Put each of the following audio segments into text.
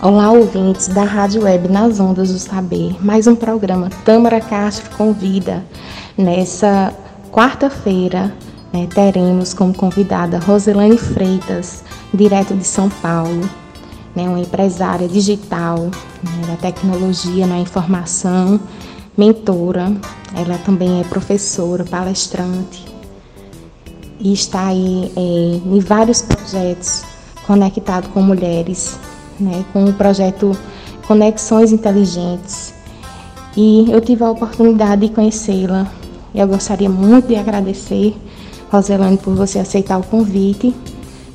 Olá, ouvintes da Rádio Web Nas Ondas do Saber. Mais um programa Tâmara Castro Convida. Nessa quarta-feira, né, teremos como convidada Roselane Freitas, direto de São Paulo, né, uma empresária digital né, da tecnologia na informação, mentora. Ela também é professora, palestrante e está aí é, em vários projetos conectados com mulheres né, com o projeto Conexões Inteligentes. E eu tive a oportunidade de conhecê-la. Eu gostaria muito de agradecer, Roselane, por você aceitar o convite.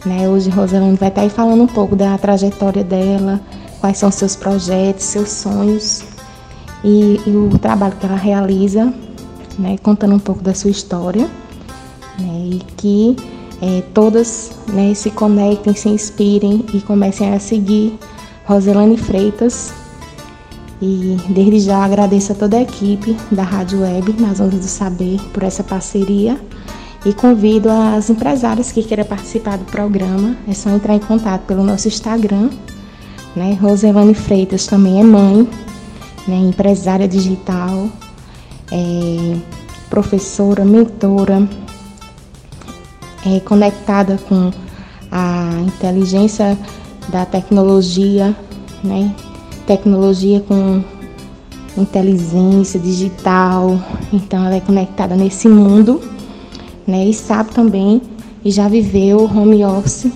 Né? Hoje, Roselane vai estar aí falando um pouco da trajetória dela, quais são seus projetos, seus sonhos e, e o trabalho que ela realiza, né? contando um pouco da sua história. Né? E que é, todas né, se conectem, se inspirem e comecem a seguir Roselane Freitas. E desde já agradeço a toda a equipe da Rádio Web, nas Ondas do Saber, por essa parceria. E convido as empresárias que queiram participar do programa, é só entrar em contato pelo nosso Instagram. Né? Roselane Freitas também é mãe, né? empresária digital, é professora, mentora, é, conectada com a inteligência da tecnologia, né? Tecnologia com inteligência digital. Então ela é conectada nesse mundo, né? E sabe também e já viveu home office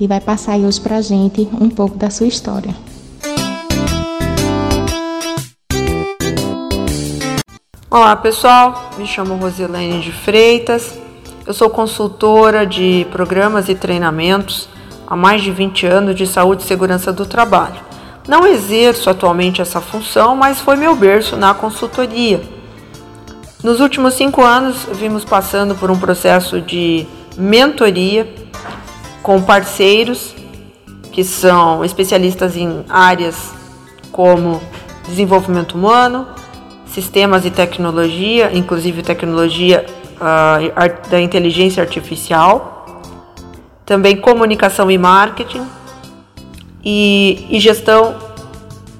e vai passar hoje pra gente um pouco da sua história. Olá pessoal, me chamo Rosilene de Freitas, eu sou consultora de programas e treinamentos há mais de 20 anos de saúde e segurança do trabalho. Não exerço atualmente essa função, mas foi meu berço na consultoria. Nos últimos cinco anos, vimos passando por um processo de mentoria com parceiros que são especialistas em áreas como desenvolvimento humano, sistemas e tecnologia, inclusive tecnologia da inteligência artificial, também comunicação e marketing e, e gestão,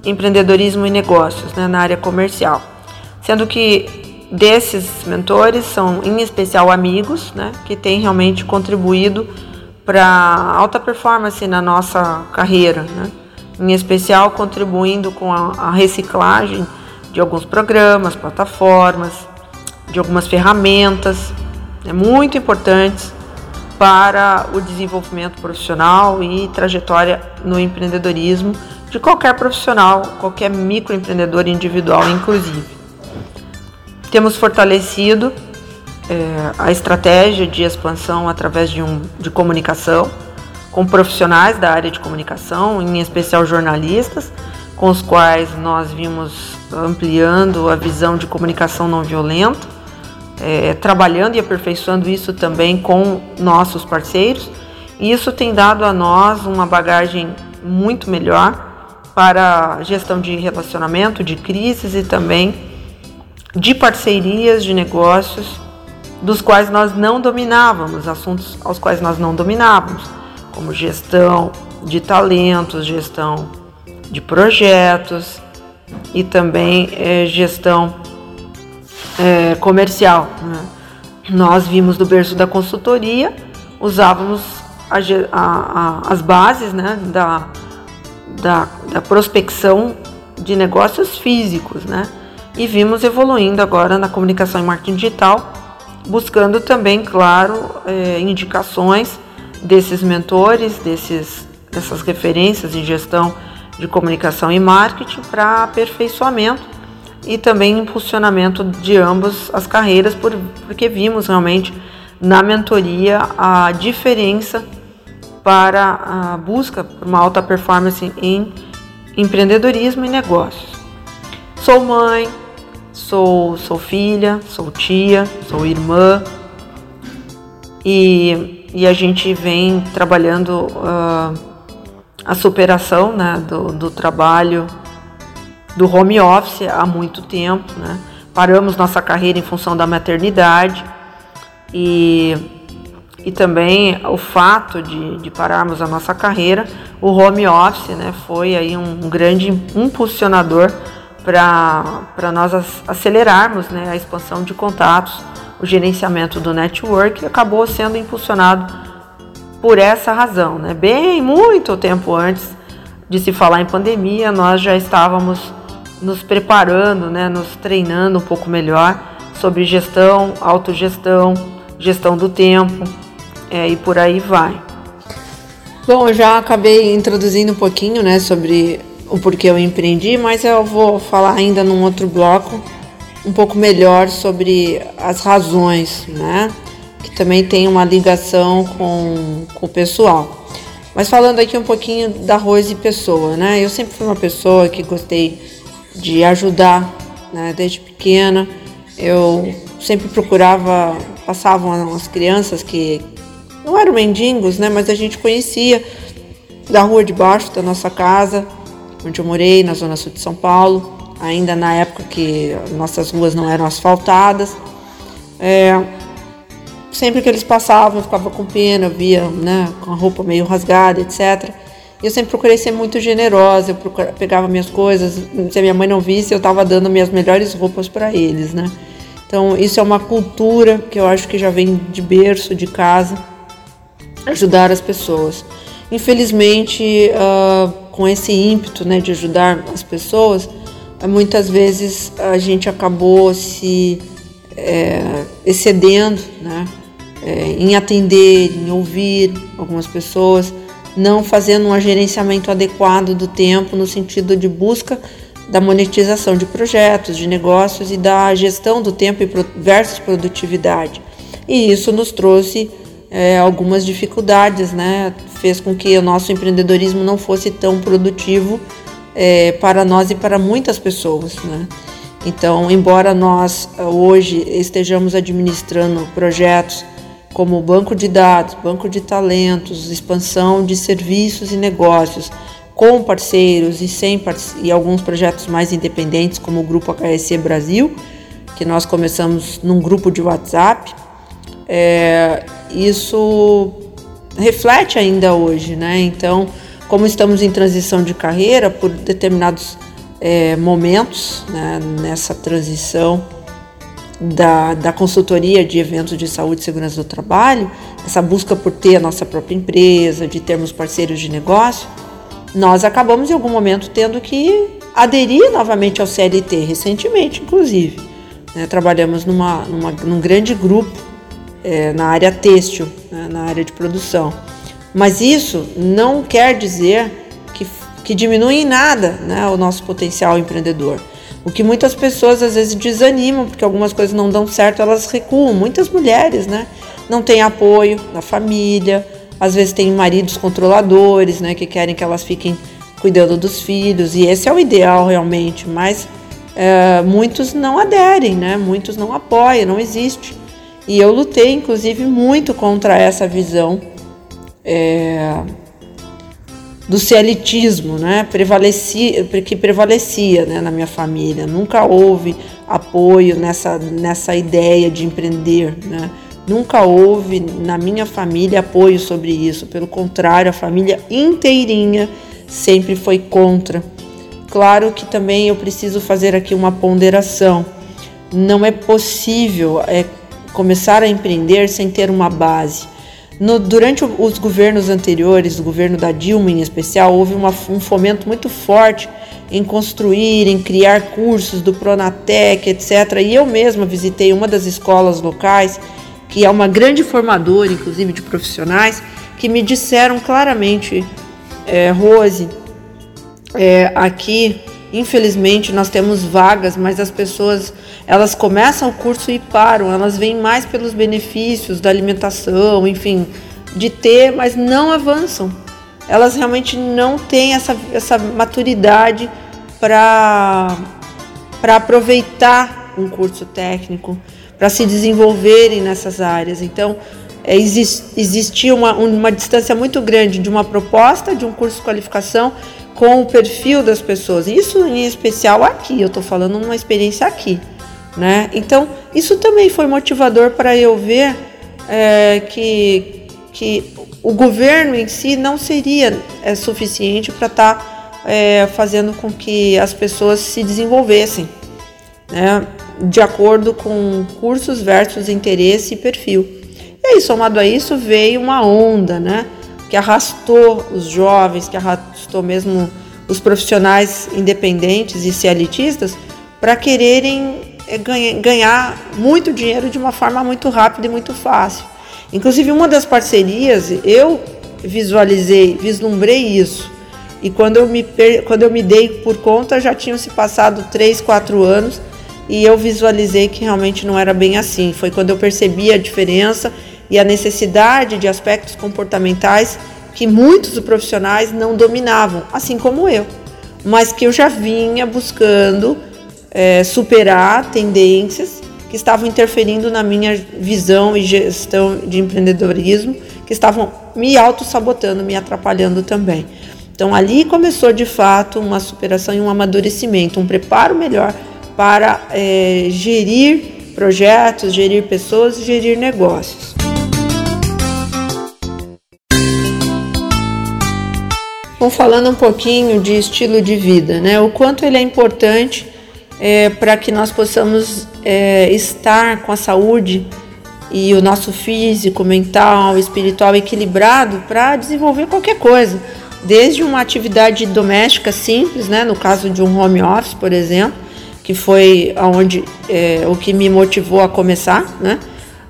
empreendedorismo e negócios né, na área comercial. Sendo que desses mentores são em especial amigos, né, que têm realmente contribuído para alta performance na nossa carreira, né? em especial contribuindo com a, a reciclagem de alguns programas, plataformas, de algumas ferramentas né, muito importantes para o desenvolvimento profissional e trajetória no empreendedorismo de qualquer profissional, qualquer microempreendedor individual, inclusive. Temos fortalecido é, a estratégia de expansão através de, um, de comunicação com profissionais da área de comunicação, em especial jornalistas, com os quais nós vimos ampliando a visão de comunicação não violenta é, trabalhando e aperfeiçoando isso também com nossos parceiros. E isso tem dado a nós uma bagagem muito melhor para gestão de relacionamento, de crises e também de parcerias de negócios dos quais nós não dominávamos, assuntos aos quais nós não dominávamos, como gestão de talentos, gestão de projetos e também é, gestão é, comercial. Né? Nós vimos do berço da consultoria, usávamos a, a, a, as bases né, da, da, da, prospecção de negócios físicos, né? E vimos evoluindo agora na comunicação e marketing digital, buscando também, claro, é, indicações desses mentores, desses, dessas referências em gestão de comunicação e marketing para aperfeiçoamento e também impulsionamento de ambas as carreiras, por, porque vimos realmente na mentoria a diferença para a busca por uma alta performance em empreendedorismo e negócios. Sou mãe, sou, sou filha, sou tia, sou irmã e, e a gente vem trabalhando uh, a superação né, do, do trabalho do home office há muito tempo, né? Paramos nossa carreira em função da maternidade e, e também o fato de, de pararmos a nossa carreira o home office né, foi aí um, um grande impulsionador para nós acelerarmos né, a expansão de contatos, o gerenciamento do network acabou sendo impulsionado por essa razão. Né? Bem, muito tempo antes de se falar em pandemia, nós já estávamos nos preparando, né, nos treinando um pouco melhor sobre gestão, autogestão, gestão do tempo é, e por aí vai. Bom, eu já acabei introduzindo um pouquinho né, sobre o porquê eu empreendi, mas eu vou falar ainda num outro bloco um pouco melhor sobre as razões, né? Que também tem uma ligação com, com o pessoal. Mas falando aqui um pouquinho da Rose Pessoa, né? Eu sempre fui uma pessoa que gostei de ajudar, né? Desde pequena. Eu sempre procurava, passavam as crianças que não eram mendigos, né? Mas a gente conhecia da rua de baixo da nossa casa, onde eu morei, na zona sul de São Paulo, ainda na época que nossas ruas não eram asfaltadas. É, sempre que eles passavam, eu ficava com pena, via né, com a roupa meio rasgada, etc. Eu sempre procurei ser muito generosa, eu procurava, pegava minhas coisas, se a minha mãe não visse, eu estava dando minhas melhores roupas para eles, né? Então, isso é uma cultura que eu acho que já vem de berço, de casa, ajudar as pessoas. Infelizmente, uh, com esse ímpeto né, de ajudar as pessoas, muitas vezes a gente acabou se é, excedendo né, é, em atender, em ouvir algumas pessoas, não fazendo um gerenciamento adequado do tempo no sentido de busca da monetização de projetos, de negócios e da gestão do tempo versus produtividade. E isso nos trouxe é, algumas dificuldades, né? Fez com que o nosso empreendedorismo não fosse tão produtivo é, para nós e para muitas pessoas, né? Então, embora nós é, hoje estejamos administrando projetos como banco de dados, banco de talentos, expansão de serviços e negócios com parceiros e sem parce e alguns projetos mais independentes, como o grupo HSC Brasil, que nós começamos num grupo de WhatsApp. É, isso reflete ainda hoje, né? Então, como estamos em transição de carreira, por determinados é, momentos né, nessa transição da, da consultoria de eventos de saúde e segurança do trabalho, essa busca por ter a nossa própria empresa, de termos parceiros de negócio, nós acabamos em algum momento tendo que aderir novamente ao CLT, recentemente, inclusive. Né? Trabalhamos numa, numa, num grande grupo é, na área têxtil, né, na área de produção. Mas isso não quer dizer que, que diminui em nada né, o nosso potencial empreendedor. O que muitas pessoas às vezes desanimam, porque algumas coisas não dão certo, elas recuam. Muitas mulheres né, não têm apoio da família, às vezes têm maridos controladores né, que querem que elas fiquem cuidando dos filhos, e esse é o ideal realmente, mas é, muitos não aderem, né, muitos não apoiam, não existe. E eu lutei, inclusive, muito contra essa visão é, do cielitismo, né? Prevalecia, que prevalecia né, na minha família. Nunca houve apoio nessa, nessa ideia de empreender, né? Nunca houve na minha família apoio sobre isso. Pelo contrário, a família inteirinha sempre foi contra. Claro que também eu preciso fazer aqui uma ponderação. Não é possível é, começar a empreender sem ter uma base. No, durante os governos anteriores, o governo da Dilma em especial, houve uma, um fomento muito forte em construir, em criar cursos do Pronatec, etc. E eu mesma visitei uma das escolas locais, que é uma grande formadora, inclusive, de profissionais, que me disseram claramente, é, Rose, é, aqui Infelizmente nós temos vagas, mas as pessoas elas começam o curso e param, elas vêm mais pelos benefícios da alimentação, enfim, de ter, mas não avançam. Elas realmente não têm essa, essa maturidade para aproveitar um curso técnico, para se desenvolverem nessas áreas. Então, é, exist, existia uma, uma distância muito grande de uma proposta de um curso de qualificação com o perfil das pessoas. Isso em especial aqui, eu estou falando uma experiência aqui, né? Então, isso também foi motivador para eu ver é, que, que o governo em si não seria é, suficiente para estar tá, é, fazendo com que as pessoas se desenvolvessem, né, de acordo com cursos versus interesse e perfil. E aí, somado a isso, veio uma onda, né, que arrastou os jovens, que arrastou mesmo os profissionais independentes e cialitistas para quererem é, ganhar muito dinheiro de uma forma muito rápida e muito fácil. Inclusive, uma das parcerias, eu visualizei, vislumbrei isso. E quando eu me, quando eu me dei por conta, já tinham se passado três, quatro anos e eu visualizei que realmente não era bem assim. Foi quando eu percebi a diferença e a necessidade de aspectos comportamentais que muitos profissionais não dominavam, assim como eu, mas que eu já vinha buscando é, superar tendências que estavam interferindo na minha visão e gestão de empreendedorismo, que estavam me auto-sabotando, me atrapalhando também. Então ali começou de fato uma superação e um amadurecimento, um preparo melhor para é, gerir projetos, gerir pessoas e gerir negócios. Bom, falando um pouquinho de estilo de vida, né? O quanto ele é importante é, para que nós possamos é, estar com a saúde e o nosso físico, mental, espiritual equilibrado para desenvolver qualquer coisa, desde uma atividade doméstica simples, né, no caso de um home office, por exemplo, que foi aonde é, o que me motivou a começar, né,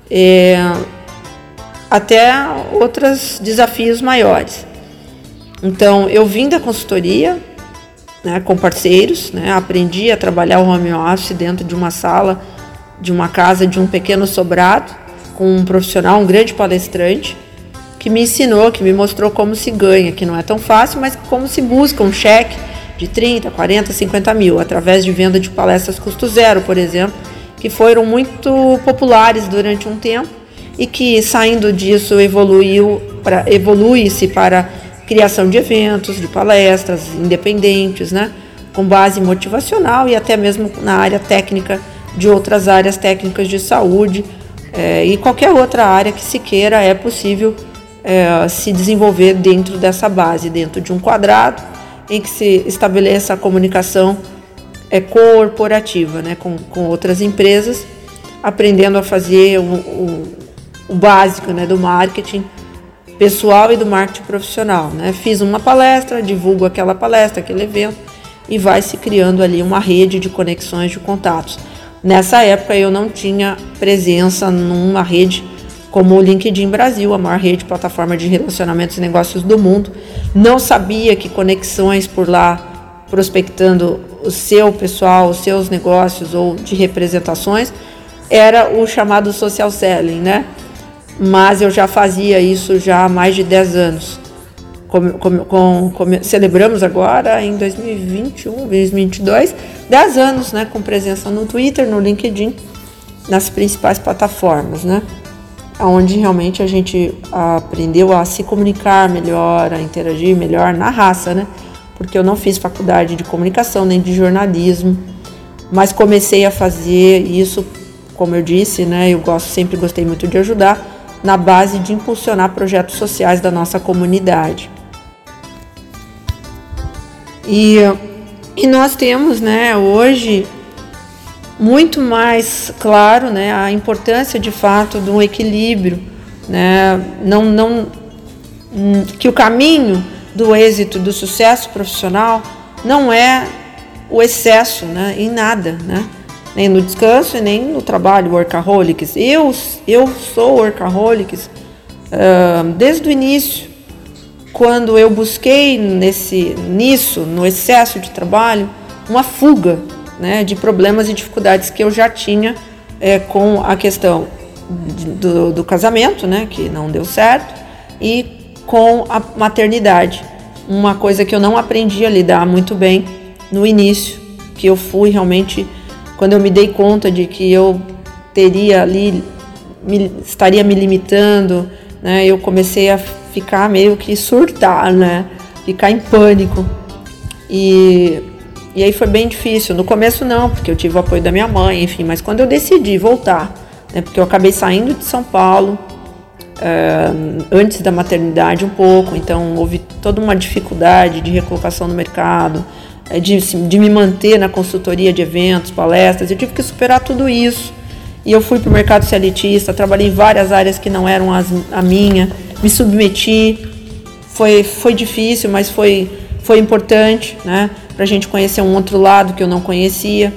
é, até outros desafios maiores. Então, eu vim da consultoria, né, com parceiros, né, aprendi a trabalhar o home office dentro de uma sala, de uma casa, de um pequeno sobrado, com um profissional, um grande palestrante, que me ensinou, que me mostrou como se ganha, que não é tão fácil, mas como se busca um cheque de 30, 40, 50 mil, através de venda de palestras custo zero, por exemplo, que foram muito populares durante um tempo e que saindo disso evoluiu para evolui-se para criação de eventos, de palestras independentes, né, com base motivacional e até mesmo na área técnica de outras áreas técnicas de saúde é, e qualquer outra área que se queira é possível é, se desenvolver dentro dessa base, dentro de um quadrado em que se estabeleça a comunicação é, corporativa né, com, com outras empresas, aprendendo a fazer o, o, o básico né, do marketing pessoal e do marketing profissional. Né? Fiz uma palestra, divulgo aquela palestra, aquele evento e vai se criando ali uma rede de conexões, de contatos. Nessa época eu não tinha presença numa rede como o LinkedIn Brasil, a maior rede de plataforma de relacionamentos e negócios do mundo. Não sabia que conexões por lá, prospectando o seu pessoal, os seus negócios ou de representações, era o chamado social selling, né? Mas eu já fazia isso já há mais de 10 anos. Com, com, com, celebramos agora em 2021, 2022, 10 anos né, com presença no Twitter, no LinkedIn, nas principais plataformas, né? Onde realmente a gente aprendeu a se comunicar melhor, a interagir melhor na raça, né? Porque eu não fiz faculdade de comunicação nem de jornalismo, mas comecei a fazer isso, como eu disse, né? Eu gosto, sempre gostei muito de ajudar na base de impulsionar projetos sociais da nossa comunidade. E, e nós temos, né, hoje muito mais claro, né, a importância de fato um equilíbrio, né, não, não, que o caminho do êxito, do sucesso profissional não é o excesso, né, em nada, né, nem no descanso e nem no trabalho, workaholics. Eu, eu sou workaholics uh, desde o início, quando eu busquei nesse, nisso, no excesso de trabalho, uma fuga né, de problemas e dificuldades que eu já tinha é, com a questão do, do casamento, né, que não deu certo, e com a maternidade. Uma coisa que eu não aprendi a lidar muito bem no início, que eu fui realmente quando eu me dei conta de que eu teria ali, me, estaria me limitando, né, eu comecei a ficar meio que surtar, né, ficar em pânico. E, e aí foi bem difícil. No começo não, porque eu tive o apoio da minha mãe, enfim, mas quando eu decidi voltar, né, porque eu acabei saindo de São Paulo, uh, antes da maternidade um pouco, então houve toda uma dificuldade de recolocação no mercado, de, de me manter na consultoria de eventos, palestras, eu tive que superar tudo isso. E eu fui para o mercado elitista, trabalhei em várias áreas que não eram as, a minha, me submeti. Foi, foi difícil, mas foi, foi importante, né? Para a gente conhecer um outro lado que eu não conhecia,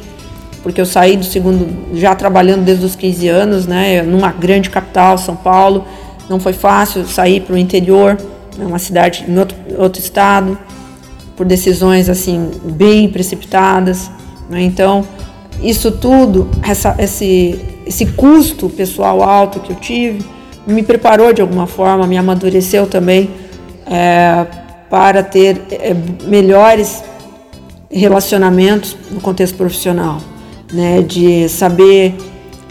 porque eu saí do segundo, já trabalhando desde os 15 anos, né? Numa grande capital, São Paulo, não foi fácil sair para o interior, né, uma cidade em outro, outro estado, por decisões assim bem precipitadas. Né? Então, isso tudo, essa, esse, esse custo pessoal alto que eu tive, me preparou de alguma forma, me amadureceu também é, para ter é, melhores relacionamentos no contexto profissional, né? de saber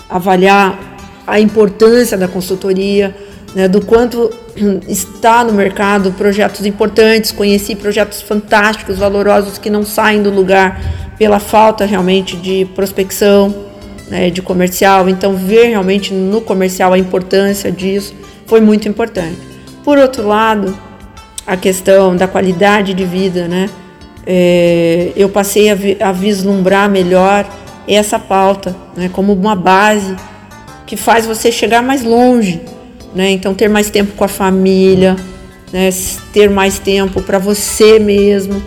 avaliar a importância da consultoria, né, do quanto está no mercado projetos importantes, conheci projetos fantásticos, valorosos que não saem do lugar pela falta realmente de prospecção, né, de comercial. Então, ver realmente no comercial a importância disso foi muito importante. Por outro lado, a questão da qualidade de vida, né? É, eu passei a, vi, a, vislumbrar melhor essa pauta, né, como uma base que faz você chegar mais longe né? Então ter mais tempo com a família, né? ter mais tempo para você mesmo.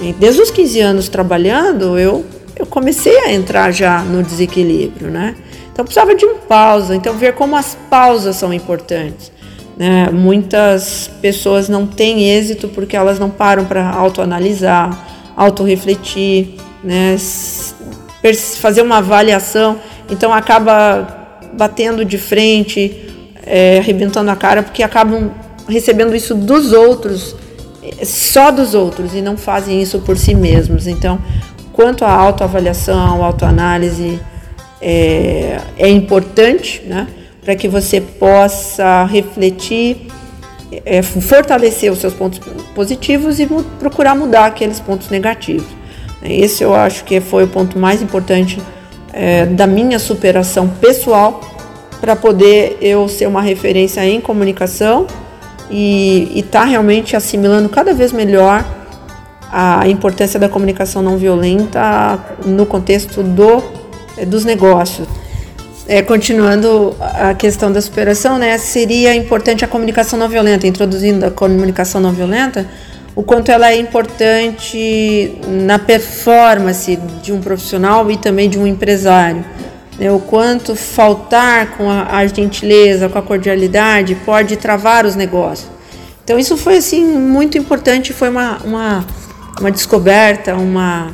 E desde os 15 anos trabalhando, eu eu comecei a entrar já no desequilíbrio, né? Então precisava de uma pausa, então ver como as pausas são importantes. Né? Muitas pessoas não têm êxito porque elas não param para autoanalisar, autorrefletir, né? fazer uma avaliação, então acaba batendo de frente, é, arrebentando a cara porque acabam recebendo isso dos outros, só dos outros, e não fazem isso por si mesmos. Então, quanto à autoavaliação, autoanálise, é, é importante, né? Para que você possa refletir, é, fortalecer os seus pontos positivos e procurar mudar aqueles pontos negativos. Esse eu acho que foi o ponto mais importante é, da minha superação pessoal para poder eu ser uma referência em comunicação e estar tá realmente assimilando cada vez melhor a importância da comunicação não violenta no contexto do, dos negócios. É, continuando a questão da superação, né, seria importante a comunicação não violenta, introduzindo a comunicação não violenta, o quanto ela é importante na performance de um profissional e também de um empresário né, o quanto faltar com a, a, gentileza, com a cordialidade pode travar os negócios. Então isso foi assim muito importante, foi uma, uma, uma descoberta, uma,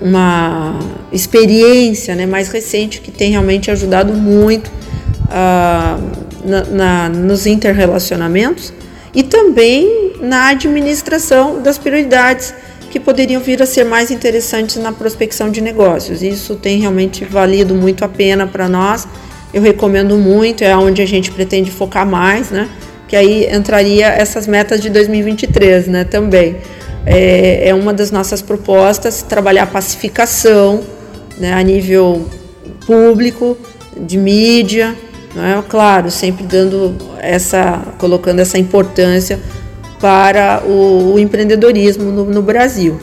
uma experiência né, mais recente que tem realmente ajudado muito uh, na, na, nos interrelacionamentos e também na administração das prioridades que poderiam vir a ser mais interessantes na prospecção de negócios. Isso tem realmente valido muito a pena para nós. Eu recomendo muito, é onde a gente pretende focar mais, né? Que aí entraria essas metas de 2023, né? Também. É, é uma das nossas propostas trabalhar a pacificação né, a nível público, de mídia, é claro, sempre dando essa, colocando essa importância para o, o empreendedorismo no, no, Brasil.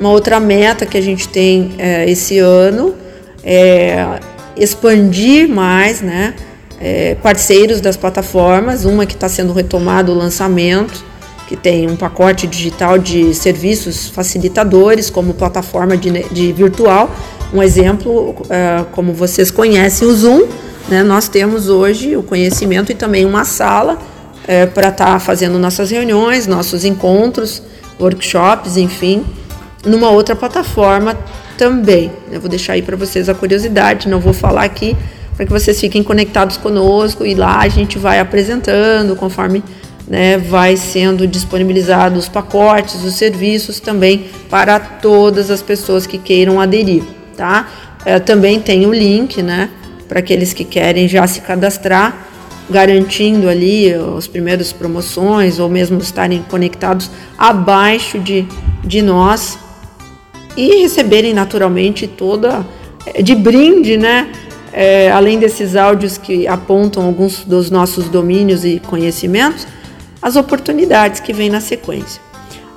Uma outra meta que a gente tem é, esse ano é expandir mais né, é, parceiros das plataformas, uma que está sendo retomado o lançamento, que tem um pacote digital de serviços facilitadores, como plataforma de, de virtual. Um exemplo, é, como vocês conhecem, o Zoom, né, nós temos hoje o conhecimento e também uma sala é, para estar tá fazendo nossas reuniões, nossos encontros, workshops, enfim, numa outra plataforma também. Eu vou deixar aí para vocês a curiosidade, não vou falar aqui para que vocês fiquem conectados conosco e lá a gente vai apresentando conforme né, vai sendo disponibilizados os pacotes, os serviços também para todas as pessoas que queiram aderir, tá? É, também tem o link, né, para aqueles que querem já se cadastrar garantindo ali as primeiras promoções ou mesmo estarem conectados abaixo de, de nós e receberem naturalmente toda de brinde, né? é, além desses áudios que apontam alguns dos nossos domínios e conhecimentos, as oportunidades que vêm na sequência.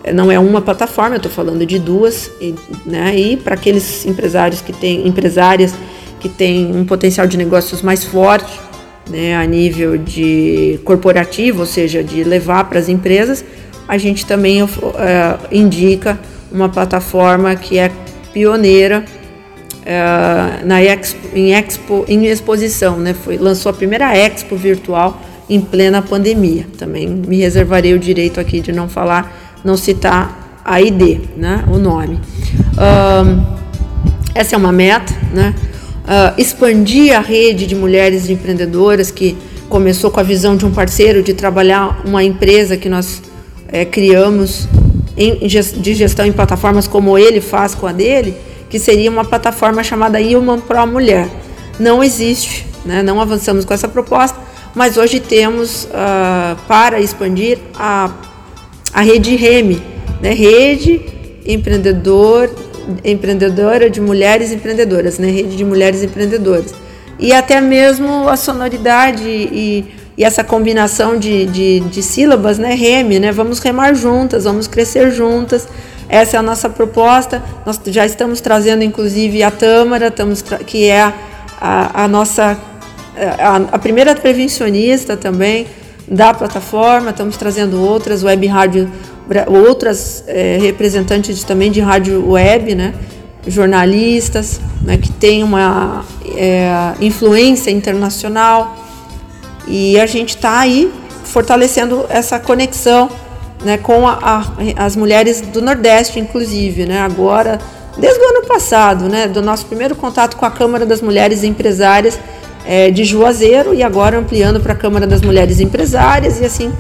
É, não é uma plataforma, eu estou falando de duas, e, né, e para aqueles empresários que têm, empresárias que têm um potencial de negócios mais forte, né, a nível de corporativo, ou seja, de levar para as empresas, a gente também uh, indica uma plataforma que é pioneira uh, na expo, em, expo, em exposição, né? Foi, lançou a primeira expo virtual em plena pandemia. Também me reservarei o direito aqui de não falar, não citar a ID, né? O nome. essa é uma meta, né? Uh, expandir a rede de mulheres empreendedoras que começou com a visão de um parceiro de trabalhar uma empresa que nós é, criamos em, de gestão em plataformas como ele faz com a dele, que seria uma plataforma chamada Human Pro Mulher. Não existe, né? não avançamos com essa proposta, mas hoje temos uh, para expandir a, a rede REME, né? Rede Empreendedor, Empreendedora de Mulheres Empreendedoras, né? Rede de Mulheres Empreendedoras. E até mesmo a sonoridade e, e essa combinação de, de, de sílabas, né? Reme, né? Vamos remar juntas, vamos crescer juntas essa é a nossa proposta. Nós já estamos trazendo, inclusive, a Tâmara, estamos que é a, a, a nossa a, a, primeira prevencionista também da plataforma. Estamos trazendo outras web rádio, outras é, representantes também de rádio web, né? jornalistas, né? que tem uma é, influência internacional. E a gente está aí fortalecendo essa conexão né, com a, a, as mulheres do Nordeste, inclusive, né, agora, desde o ano passado, né, do nosso primeiro contato com a Câmara das Mulheres Empresárias é, de Juazeiro e agora ampliando para a Câmara das Mulheres Empresárias e assim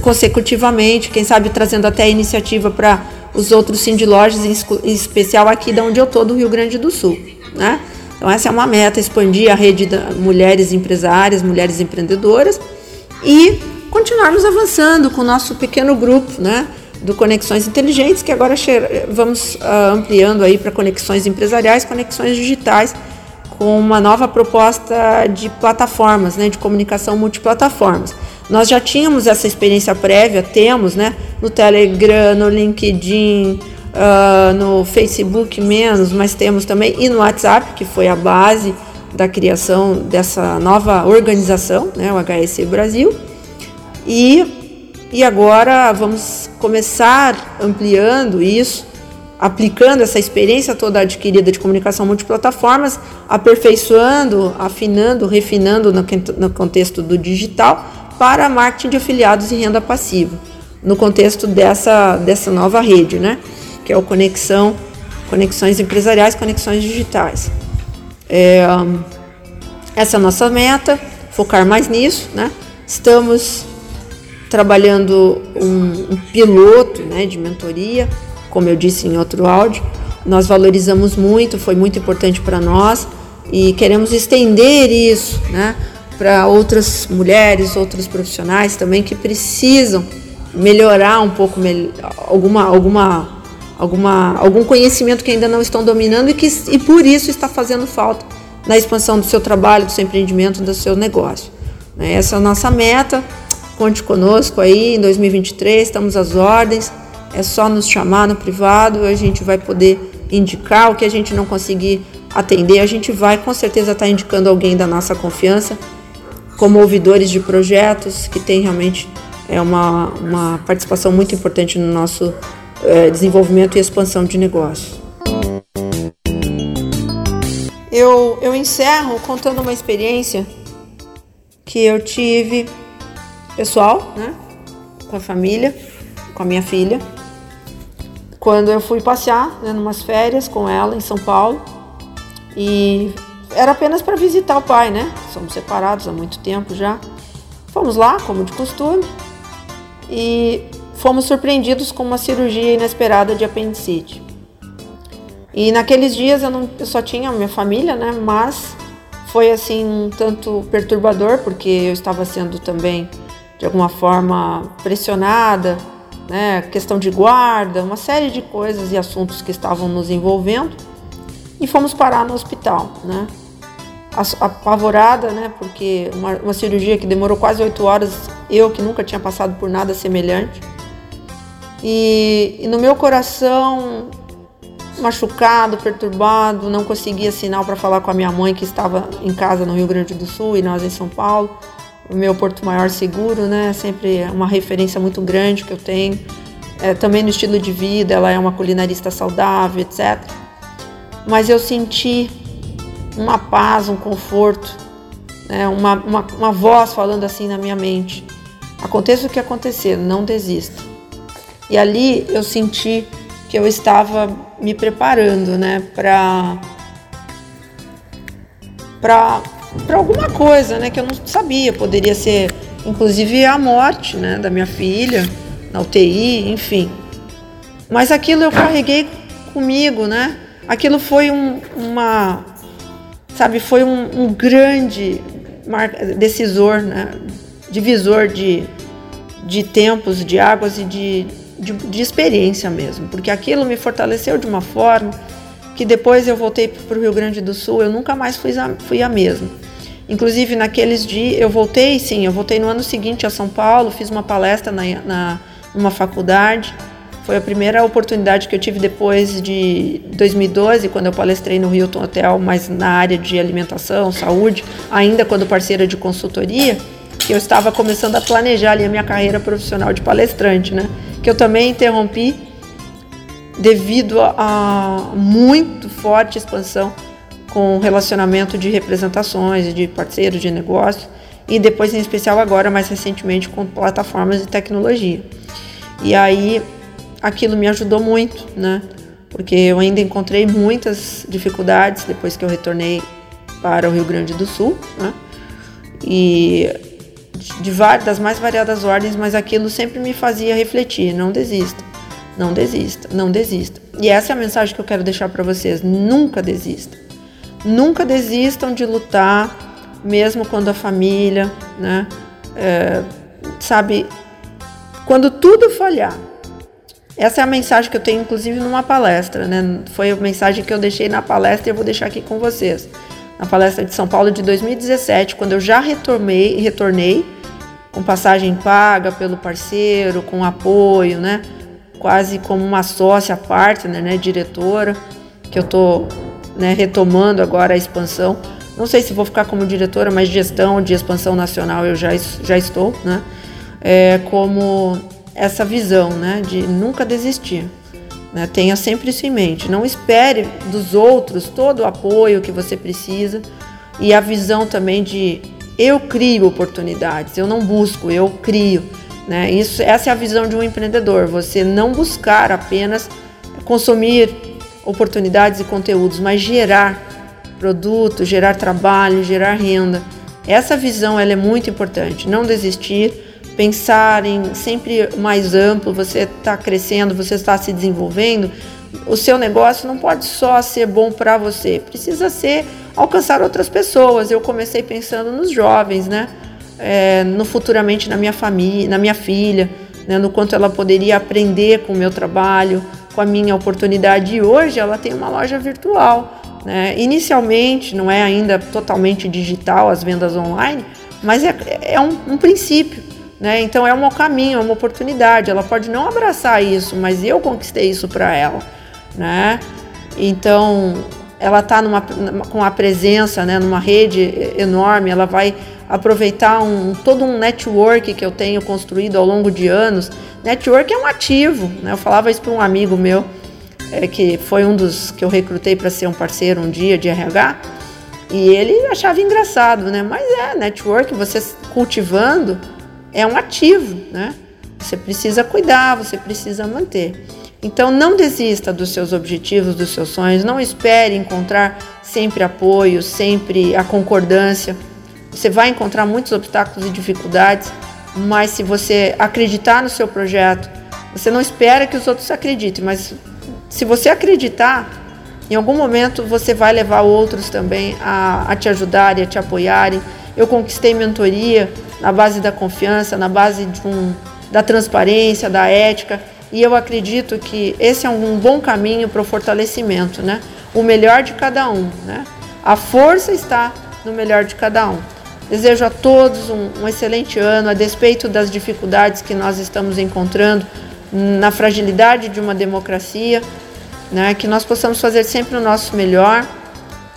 consecutivamente, quem sabe trazendo até a iniciativa para os outros Lojas, em especial aqui da onde eu estou, do Rio Grande do Sul, né? Então essa é uma meta, expandir a rede de mulheres empresárias, mulheres empreendedoras e continuarmos avançando com o nosso pequeno grupo, né? Do Conexões Inteligentes, que agora vamos uh, ampliando aí para conexões empresariais, conexões digitais, com uma nova proposta de plataformas, né, de comunicação multiplataformas. Nós já tínhamos essa experiência prévia, temos, né, no Telegram, no LinkedIn, uh, no Facebook menos, mas temos também e no WhatsApp, que foi a base da criação dessa nova organização, né, o HSE Brasil. E, e agora vamos começar ampliando isso, aplicando essa experiência toda adquirida de comunicação multiplataformas, aperfeiçoando, afinando, refinando no, no contexto do digital para marketing de afiliados e renda passiva, no contexto dessa, dessa nova rede, né? que é o Conexão, Conexões Empresariais, Conexões Digitais. É, essa é a nossa meta, focar mais nisso, né? Estamos trabalhando um, um piloto né, de mentoria, como eu disse em outro áudio. Nós valorizamos muito, foi muito importante para nós e queremos estender isso né, para outras mulheres, outros profissionais também que precisam melhorar um pouco alguma, alguma, alguma, algum conhecimento que ainda não estão dominando e que e por isso está fazendo falta na expansão do seu trabalho, do seu empreendimento, do seu negócio. Né. Essa é a nossa meta. Conte conosco aí em 2023, estamos às ordens. É só nos chamar no privado, a gente vai poder indicar o que a gente não conseguir atender, a gente vai com certeza estar tá indicando alguém da nossa confiança, como ouvidores de projetos, que tem realmente é uma, uma participação muito importante no nosso é, desenvolvimento e expansão de negócios. Eu, eu encerro contando uma experiência que eu tive pessoal, né? Com a família, com a minha filha. Quando eu fui passear, né, numas férias com ela em São Paulo. E era apenas para visitar o pai, né? Somos separados há muito tempo já. Fomos lá, como de costume, e fomos surpreendidos com uma cirurgia inesperada de apendicite. E naqueles dias eu, não, eu só tinha a minha família, né? Mas foi assim um tanto perturbador, porque eu estava sendo também de alguma forma pressionada, né? questão de guarda, uma série de coisas e assuntos que estavam nos envolvendo e fomos parar no hospital. Né? apavorada, né? Porque uma, uma cirurgia que demorou quase oito horas, eu que nunca tinha passado por nada semelhante. E, e, no meu coração, machucado, perturbado, não conseguia sinal para falar com a minha mãe que estava em casa no Rio Grande do Sul e nós em São Paulo. O meu Porto Maior seguro, né? Sempre uma referência muito grande que eu tenho. É, também no estilo de vida, ela é uma culinarista saudável, etc. Mas eu senti uma paz, um conforto, né? uma, uma, uma voz falando assim na minha mente: aconteça o que acontecer, não desista. E ali eu senti que eu estava me preparando, né, para para para alguma coisa, né, que eu não sabia, poderia ser inclusive a morte, né, da minha filha na UTI, enfim. Mas aquilo eu carreguei comigo, né? Aquilo foi um, uma sabe, foi um, um grande decisor, né? divisor de, de tempos, de águas e de, de, de, experiência mesmo, porque aquilo me fortaleceu de uma forma que depois eu voltei para o Rio Grande do Sul, eu nunca mais fui a, fui a mesma. Inclusive naqueles dias, eu voltei, sim, eu voltei no ano seguinte a São Paulo, fiz uma palestra na, na numa faculdade foi a primeira oportunidade que eu tive depois de 2012, quando eu palestrei no Hilton Hotel, mas na área de alimentação, saúde, ainda quando parceira de consultoria, que eu estava começando a planejar ali a minha carreira profissional de palestrante, né? Que eu também interrompi devido a, muito forte expansão com relacionamento de representações, de parceiros de negócio e depois em especial agora mais recentemente com plataformas de tecnologia. E aí aquilo me ajudou muito, né? Porque eu ainda encontrei muitas dificuldades depois que eu retornei para o Rio Grande do Sul, né? E de várias, das mais variadas ordens, mas aquilo sempre me fazia refletir, não desista, não desista, não desista. E essa é a mensagem que eu quero deixar para vocês, nunca desista. Nunca desistam de lutar, mesmo quando a família, né, é, sabe, quando tudo falhar, essa é a mensagem que eu tenho, inclusive, numa palestra, né? Foi a mensagem que eu deixei na palestra e eu vou deixar aqui com vocês. Na palestra de São Paulo de 2017, quando eu já retornei, retornei com passagem paga pelo parceiro, com apoio, né? Quase como uma sócia partner, né? Diretora, que eu tô né, retomando agora a expansão. Não sei se vou ficar como diretora, mas gestão de expansão nacional eu já, já estou, né? É, como essa visão, né, de nunca desistir. Né? Tenha sempre isso em mente. Não espere dos outros todo o apoio que você precisa e a visão também de eu crio oportunidades, eu não busco, eu crio. Né? Isso, essa é a visão de um empreendedor. Você não buscar apenas consumir oportunidades e conteúdos, mas gerar produto, gerar trabalho, gerar renda. Essa visão ela é muito importante. Não desistir pensar em sempre mais amplo, você está crescendo, você está se desenvolvendo, o seu negócio não pode só ser bom para você, precisa ser alcançar outras pessoas. Eu comecei pensando nos jovens, né? É, no futuramente na minha família, na minha filha, né? no quanto ela poderia aprender com o meu trabalho, com a minha oportunidade. E hoje ela tem uma loja virtual. Né? Inicialmente não é ainda totalmente digital as vendas online, mas é, é um, um princípio. Né? Então é um caminho, é uma oportunidade. Ela pode não abraçar isso, mas eu conquistei isso para ela. Né? Então ela está com a presença, né, numa rede enorme, ela vai aproveitar um, todo um network que eu tenho construído ao longo de anos. Network é um ativo, né? Eu falava isso para um amigo meu, é, que foi um dos que eu recrutei para ser um parceiro um dia de RH, e ele achava engraçado, né? Mas é, network, você cultivando, é um ativo, né? Você precisa cuidar, você precisa manter. Então não desista dos seus objetivos, dos seus sonhos, não espere encontrar sempre apoio, sempre a concordância. Você vai encontrar muitos obstáculos e dificuldades, mas se você acreditar no seu projeto, você não espera que os outros acreditem, mas se você acreditar, em algum momento você vai levar outros também a, a te ajudarem, a te apoiarem. Eu conquistei mentoria na base da confiança, na base um, da transparência, da ética. E eu acredito que esse é um bom caminho para o fortalecimento, né? O melhor de cada um, né? A força está no melhor de cada um. Desejo a todos um, um excelente ano, a despeito das dificuldades que nós estamos encontrando na fragilidade de uma democracia, né, que nós possamos fazer sempre o nosso melhor,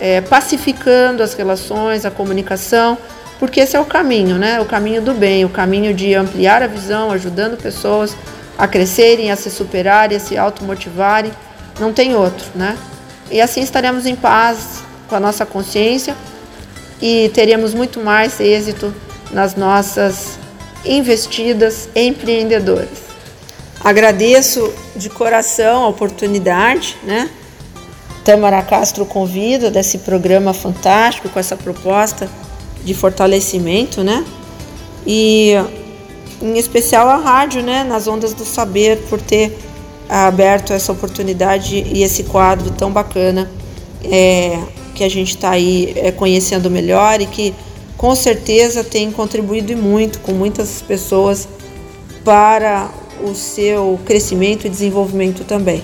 é, pacificando as relações, a comunicação, porque esse é o caminho, né, o caminho do bem, o caminho de ampliar a visão, ajudando pessoas a crescerem, a se superarem, a se automotivarem, não tem outro, né? E assim estaremos em paz com a nossa consciência e teremos muito mais êxito nas nossas investidas empreendedoras. Agradeço de coração a oportunidade, né? Tamara Castro convida desse programa fantástico com essa proposta de fortalecimento, né? E em especial a rádio, né, nas ondas do saber por ter aberto essa oportunidade e esse quadro tão bacana é, que a gente está aí é, conhecendo melhor e que com certeza tem contribuído muito com muitas pessoas para o seu crescimento e desenvolvimento também.